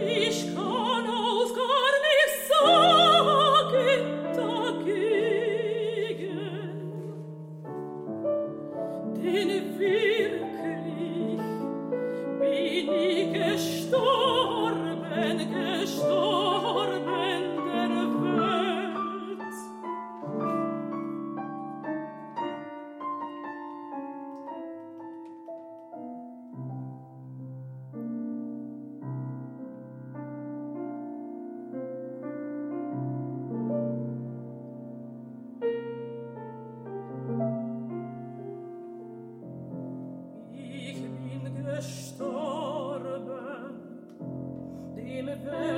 in einem